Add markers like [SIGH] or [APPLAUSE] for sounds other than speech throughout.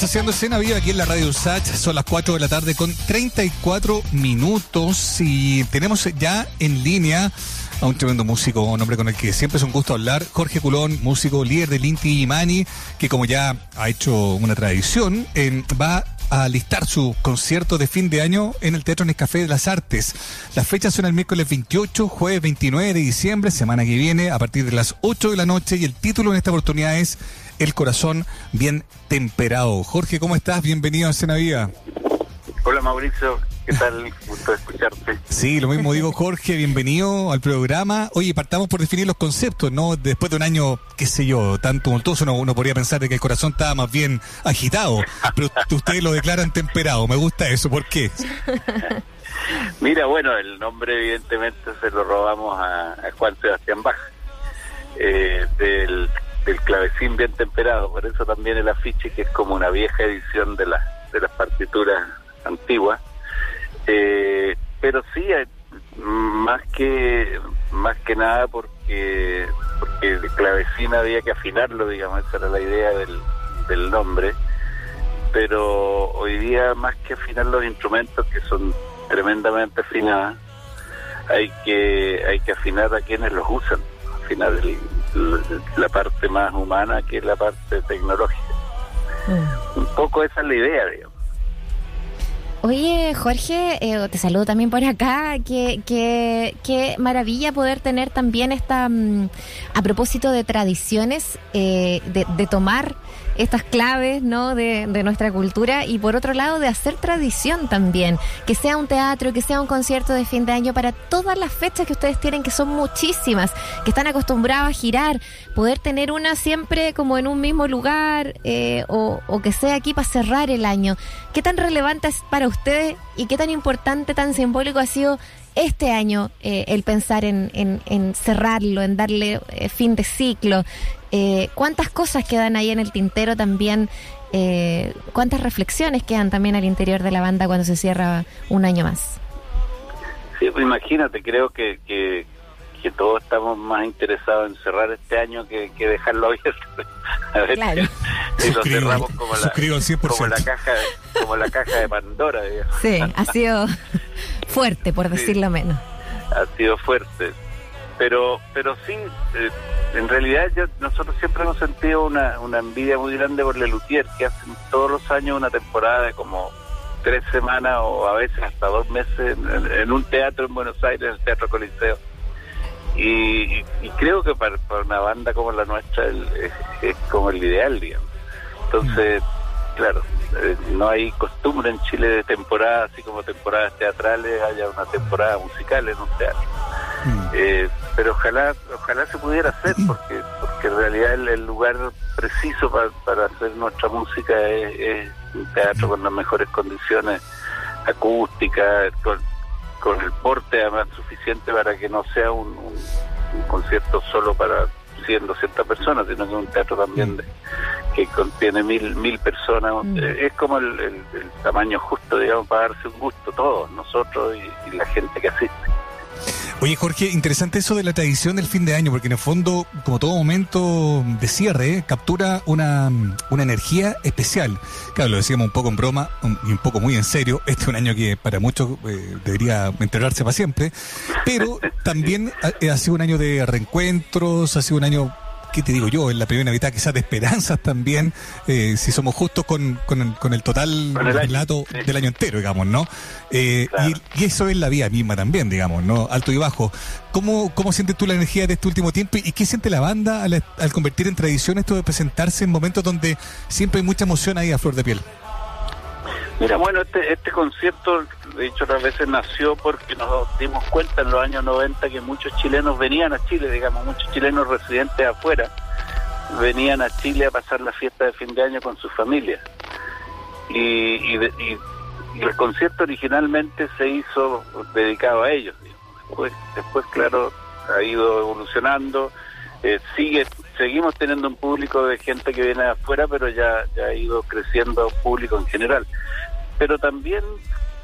Estamos haciendo escena viva aquí en la Radio Sach. Son las 4 de la tarde con 34 minutos y tenemos ya en línea a un tremendo músico, un hombre con el que siempre es un gusto hablar, Jorge Culón, músico líder del Inti Imani, que como ya ha hecho una tradición, va a listar su concierto de fin de año en el Teatro Nescafé de las Artes. Las fechas son el miércoles 28, jueves 29 de diciembre, semana que viene, a partir de las 8 de la noche, y el título en esta oportunidad es El corazón bien temperado. Jorge, ¿cómo estás? Bienvenido a Escena Viva. Hola Mauricio, ¿qué tal? [LAUGHS] Gusto escucharte. Sí, lo mismo digo [LAUGHS] Jorge, bienvenido al programa. Oye, partamos por definir los conceptos, ¿no? Después de un año, qué sé yo, tan tumultuoso, uno, uno podría pensar de que el corazón estaba más bien agitado, pero [LAUGHS] ustedes lo declaran temperado, me gusta eso, ¿por qué? Mira, bueno, el nombre evidentemente se lo robamos a, Juan Sebastián Bach, eh, del, del clavecín bien temperado, por eso también el afiche que es como una vieja edición de, la, de las partituras antigua, eh, pero sí, eh, más que más que nada porque porque el clavecín había que afinarlo, digamos, esa era la idea del, del nombre, pero hoy día más que afinar los instrumentos que son tremendamente afinados, hay que hay que afinar a quienes los usan, afinar la parte más humana que la parte tecnológica. Mm. Un poco esa es la idea, digamos. Oye, Jorge, eh, te saludo también por acá. Qué, qué, qué maravilla poder tener también esta, mm, a propósito de tradiciones, eh, de, de tomar estas claves ¿no? De, nuestra cultura y por otro lado de hacer tradición también, que sea un teatro, que sea un concierto de fin de año para todas las fechas que ustedes tienen, que son muchísimas, que están acostumbrados a girar, poder tener una siempre como en un mismo lugar eh, o, que sea aquí para cerrar el año. ¿Qué tan relevante es para ustedes y qué tan importante, tan simbólico ha sido este año eh, el pensar en, en, cerrarlo, en darle eh, fin de ciclo. Eh, ¿Cuántas cosas quedan ahí en el tintero también? Eh, ¿Cuántas reflexiones quedan también al interior de la banda cuando se cierra un año más? Sí, pues imagínate, creo que, que, todos estamos más interesados en cerrar este año que, dejarlo abierto. [LAUGHS] A ver claro. si lo cerramos como la, como la, caja, como la caja de Pandora. Digamos. Sí, ha sido fuerte, por decirlo menos. Ha sido fuerte pero pero sí eh, en realidad nosotros siempre hemos sentido una, una envidia muy grande por Lelutier que hacen todos los años una temporada de como tres semanas o a veces hasta dos meses en, un teatro en Buenos Aires el Teatro Coliseo y, y, creo que para, una banda como la nuestra es, como el ideal digamos. Entonces claro eh, no hay costumbre en Chile de temporada así como temporadas teatrales haya una temporada musical en un teatro. Mm. eh, pero ojalá ojalá se pudiera hacer porque porque en realidad el, lugar preciso para, hacer nuestra música es, un teatro con las mejores condiciones acústicas con, el porte además suficiente para que no sea un, concierto solo para 100 200 personas sino que es un teatro también de, que contiene mil mil personas. Mm. eh, es como el, tamaño justo digamos para darse un gusto todos nosotros y la gente que asiste Oye, Jorge, interesante eso de la tradición del fin de año, porque en el fondo, como todo momento de cierre, captura una, una energía especial. Claro, lo decíamos un poco en broma y un poco muy en serio. [LAUGHS] Este es un año que para muchos eh, debería enterarse para siempre, pero [LAUGHS] también ha, ha sido un año de reencuentros, ha sido un año ¿qué te digo yo? En la primera mitad quizás de esperanzas también, eh, si somos justos con, con, el, total relato del año entero, digamos, ¿no? Eh, y, eso es la vida misma también, digamos, ¿no? Alto y bajo. ¿Cómo, cómo sientes tú la energía de este último tiempo y qué siente la banda al, al convertir en tradición esto de presentarse en momentos donde siempre hay mucha emoción ahí a flor de piel? Mira, bueno, este, este concierto, de hecho, otras veces nació porque nos dimos cuenta en los años 90 que muchos chilenos venían a Chile, digamos, muchos chilenos residentes afuera, venían a Chile a pasar la fiesta de fin de año con sus familias. Y, y, el concierto originalmente se hizo dedicado a ellos. Después, después claro, ha ido evolucionando. Eh, sigue seguimos teniendo un público de gente que viene de afuera, pero ya, ya ha ido creciendo público en general pero también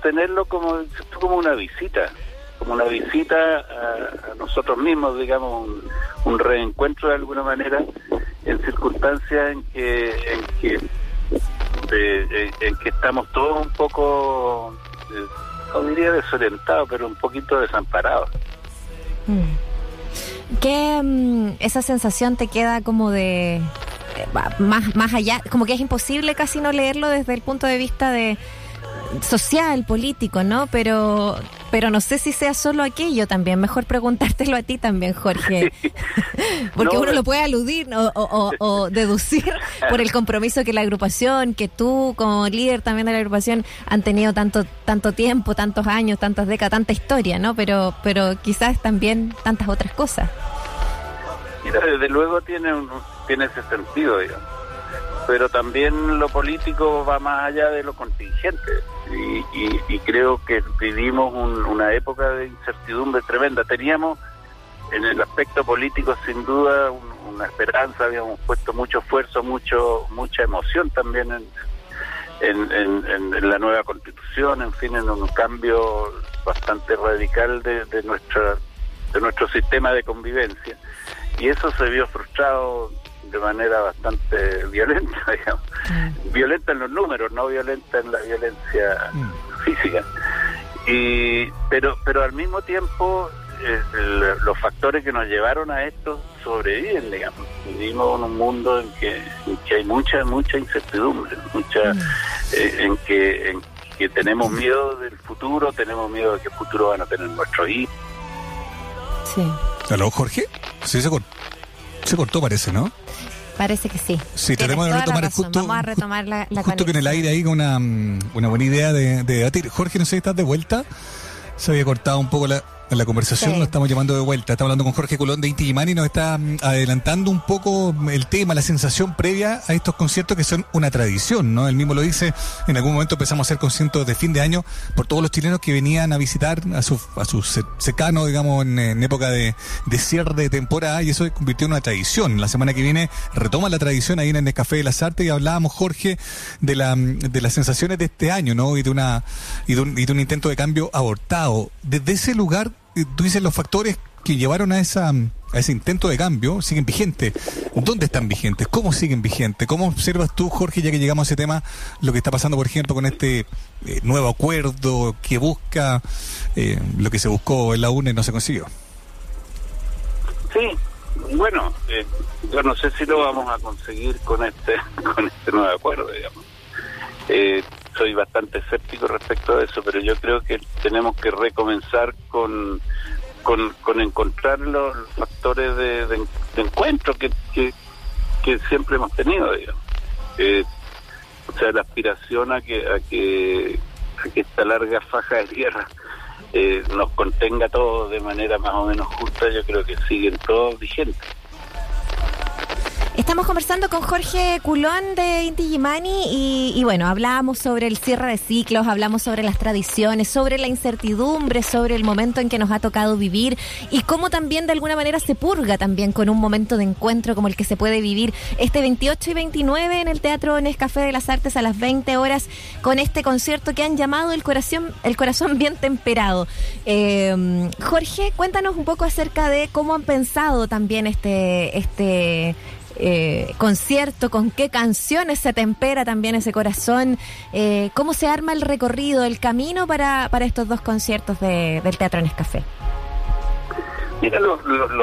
tenerlo como, como una visita, como una visita a, nosotros mismos, digamos, un, reencuentro de alguna manera en circunstancias en que, en que eh, en que estamos todos un poco, eh, no diría desorientados, pero un poquito desamparados. Mm. ¿Qué mm, esa sensación te queda como de eh, más, más allá, como que es imposible casi no leerlo desde el punto de vista de social, político, ¿no? Pero pero no sé si sea solo aquello también. Mejor preguntártelo a ti también, Jorge. [LAUGHS] Porque uno lo puede aludir o, deducir por el compromiso que la agrupación, que tú como líder también de la agrupación han tenido tanto tanto tiempo, tantos años, tantas décadas, tanta historia, ¿no? Pero pero quizás también tantas otras cosas. Mira, desde luego tiene un, tiene ese sentido, digamos. Pero también lo político va más allá de lo contingente. Y, creo que vivimos una época de incertidumbre tremenda. Teníamos en el aspecto político sin duda una esperanza, habíamos puesto mucho esfuerzo, mucho mucha emoción también en, en, la nueva constitución, en fin, en un cambio bastante radical de, de, nuestra, de nuestro sistema de convivencia y eso se vio frustrado de manera bastante [LAUGHS] violenta, digamos. Mm. Violenta en los números, no violenta en la violencia mm. física. Y, pero, pero al mismo tiempo, eh, los factores que nos llevaron a esto sobreviven, digamos. Vivimos en un mundo en que, hay mucha, mucha incertidumbre, mucha, mm. eh, en, que, en que tenemos miedo del futuro, tenemos miedo de qué futuro van a tener nuestros hijos. Sí. ¿Aló, Jorge? Sí, se cortó, se cortó parece, ¿no? Parece que sí. Sí, tenemos que retomar justo, Vamos a retomar la, la justo que en el aire ahí con una, una buena idea de, de debatir. Jorge, no sé si estás de vuelta. Se había cortado un poco la, en la conversación lo estamos llamando de vuelta. Estamos hablando con Jorge Colón de Inti y nos está mm, adelantando un poco el tema, la sensación previa a estos conciertos que son una tradición, ¿no? Él mismo lo dice, en algún momento empezamos a hacer conciertos de fin de año por todos los chilenos que venían a visitar a sus a sus secanos, digamos, en, época de, de, cierre de temporada y eso se convirtió en una tradición. La semana que viene retoma la tradición ahí en el Café de las Artes y hablábamos, Jorge, de, la, de las sensaciones de este año, ¿no? Y de, una, y de, un, y de un intento de cambio abortado. Desde ese lugar tú dices los factores que llevaron a esa a ese intento de cambio siguen vigentes. ¿Dónde están vigentes? ¿Cómo siguen vigentes? ¿Cómo observas tú, Jorge, ya que llegamos a ese tema, lo que está pasando, por ejemplo, con este eh, nuevo acuerdo que busca eh, lo que se buscó en la UNE y no se consiguió? Sí, bueno, eh, yo no sé si lo vamos a conseguir con este [LAUGHS] con este nuevo acuerdo, digamos. Soy bastante escéptico respecto a eso, pero yo creo que tenemos que recomenzar con con, encontrar los factores de, encuentro que, siempre hemos tenido, digamos. Eh, o sea, la aspiración a que, a que, que esta larga faja de tierra eh, nos contenga todos de manera más o menos justa, yo creo que siguen todos vigentes. Estamos conversando con Jorge Culón de Inti y, y bueno, hablamos sobre el cierre de ciclos, hablamos sobre las tradiciones, sobre la incertidumbre, sobre el momento en que nos ha tocado vivir y cómo también de alguna manera se purga también con un momento de encuentro como el que se puede vivir este 28 y 29 en el Teatro Nescafé de las Artes a las 20 horas con este concierto que han llamado El Corazón, el corazón Bien Temperado. Eh, Jorge, cuéntanos un poco acerca de cómo han pensado también este, este eh, concierto, con qué canciones se tempera también ese corazón, eh, cómo se arma el recorrido, el camino para, para estos dos conciertos de, del Teatro Nescafé. Mira, los,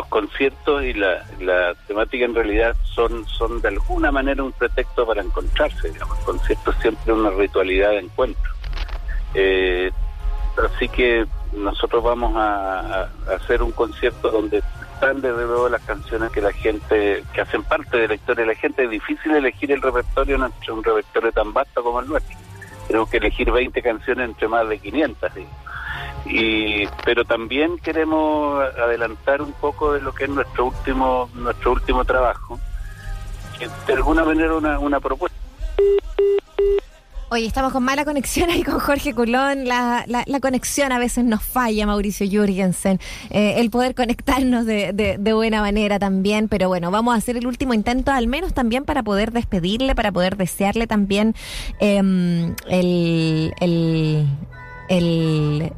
conciertos y la, la, temática en realidad son, son de alguna manera un pretexto para encontrarse. Digamos. El concierto es siempre una ritualidad de encuentro. Eh, así que nosotros vamos a, hacer un concierto donde están desde luego las canciones que la gente, que hacen parte de la historia de la gente. Es difícil elegir el repertorio entre un repertorio tan vasto como el nuestro. Tenemos que elegir 20 canciones entre más de 500. Y, pero también queremos adelantar un poco de lo que es nuestro último nuestro último trabajo, que de alguna manera una, una propuesta Oye, estamos con mala conexión ahí con Jorge Culón. La, la, conexión a veces nos falla, Mauricio Jürgensen. Eh, el poder conectarnos de, de, buena manera también. Pero bueno, vamos a hacer el último intento, al menos también para poder despedirle, para poder desearle también em, el, el, el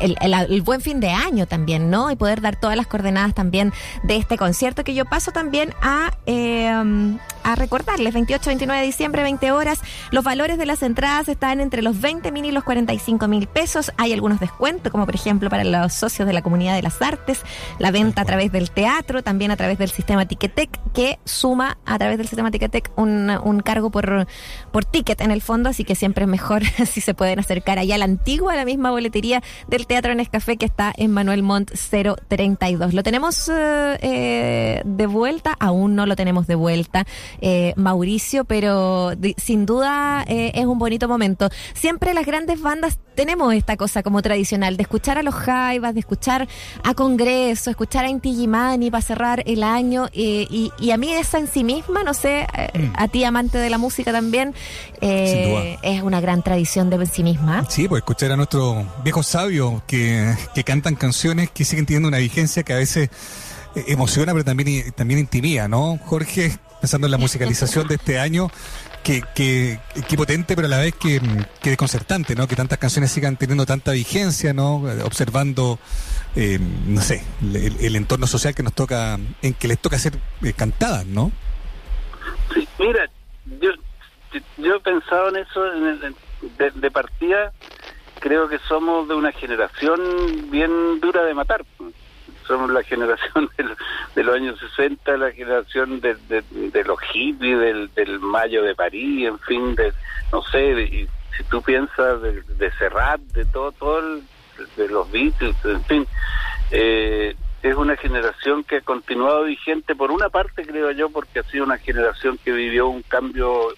el, buen fin de año también, ¿no? Y poder dar todas las coordenadas también de este concierto que yo paso también a... Eh, a recordarles, 28, 29 de diciembre, 20 horas. Los valores de las entradas están entre los 20 mil y los 45 mil pesos. Hay algunos descuentos, como por ejemplo para los socios de la comunidad de las artes, la venta a través del teatro, también a través del sistema Ticketek, que suma a través del sistema Ticketek un, un cargo por, por ticket en el fondo, así que siempre es mejor [LAUGHS] si se pueden acercar allá a la antigua, a la misma boletería del Teatro Nescafé que está en Manuel Montt 032. Lo tenemos eh, eh, de vuelta, aún no lo tenemos de vuelta, eh, Mauricio, pero sin duda es un bonito momento. Siempre las grandes bandas tenemos esta cosa como tradicional de escuchar a los Jaivas, de escuchar a Congreso, escuchar a Inti Gimani para cerrar el año y, y, a mí esa en sí misma, no sé, mm. a ti amante de la música también, es una gran tradición de sí misma. Sí, pues escuchar a nuestros viejos sabios que, que cantan canciones que siguen teniendo una vigencia que a veces eh, emociona, pero también, también intimida, ¿no? Jorge, pensando en la [LAUGHS] musicalización de este año, que, que, potente, pero a la vez que, que, desconcertante, ¿no? Que tantas canciones sigan teniendo tanta vigencia, ¿no? Observando, eh, no sé, el, entorno social que nos toca, en que les toca ser eh, cantadas, ¿no? Sí, mira, yo, yo he pensado en eso de, de partida creo que somos de una generación bien dura de matar. Somos [LAUGHS] la generación de, los años 60, la generación de, los hippies, del, del, Mayo de París, en fin, de no sé, si tú piensas de, de Serrat, de todo, todo de los Beatles, en fin, eh, es una generación que ha continuado vigente por una parte, creo yo, porque ha sido una generación que vivió un cambio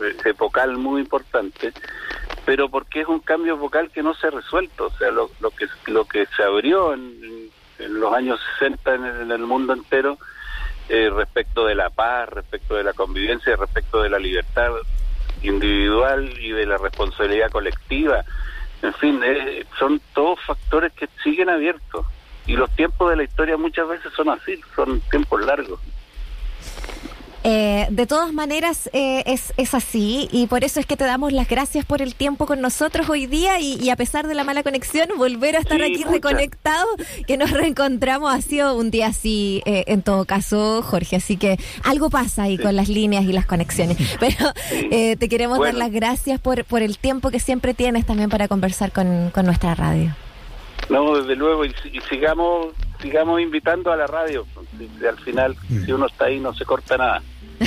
eh, epocal muy importante, pero porque es un cambio vocal que no se ha resuelto, o sea, lo, lo que lo que se abrió en, los años 60 en el, mundo entero eh, respecto de la paz, respecto de la convivencia, respecto de la libertad individual y de la responsabilidad colectiva, en fin, eh, son todos factores que siguen abiertos y los tiempos de la historia muchas veces son así, son tiempos largos. Eh, de todas maneras, eh, es, es así y por eso es que te damos las gracias por el tiempo con nosotros hoy día y, a pesar de la mala conexión, volver a estar aquí reconectado, que nos reencontramos, ha sido un día así eh, en todo caso, Jorge. Así que algo pasa ahí con las líneas y las conexiones. [LAUGHS] Pero te queremos dar las gracias por, por el tiempo que siempre tienes también para conversar con, con nuestra radio. No, desde luego, y, sigamos sigamos invitando a la radio. al final, si uno está ahí, no se corta nada.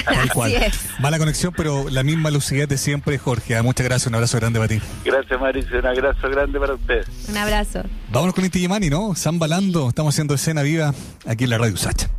Así es. Mala conexión, pero la misma lucidez de siempre, Jorge. Ah, muchas gracias, un abrazo grande para ti. Gracias, Mauricio, un abrazo grande para usted. Un abrazo. Vámonos con Inti Yamani, ¿no? Balando, estamos haciendo escena viva aquí en la Radio Sacha.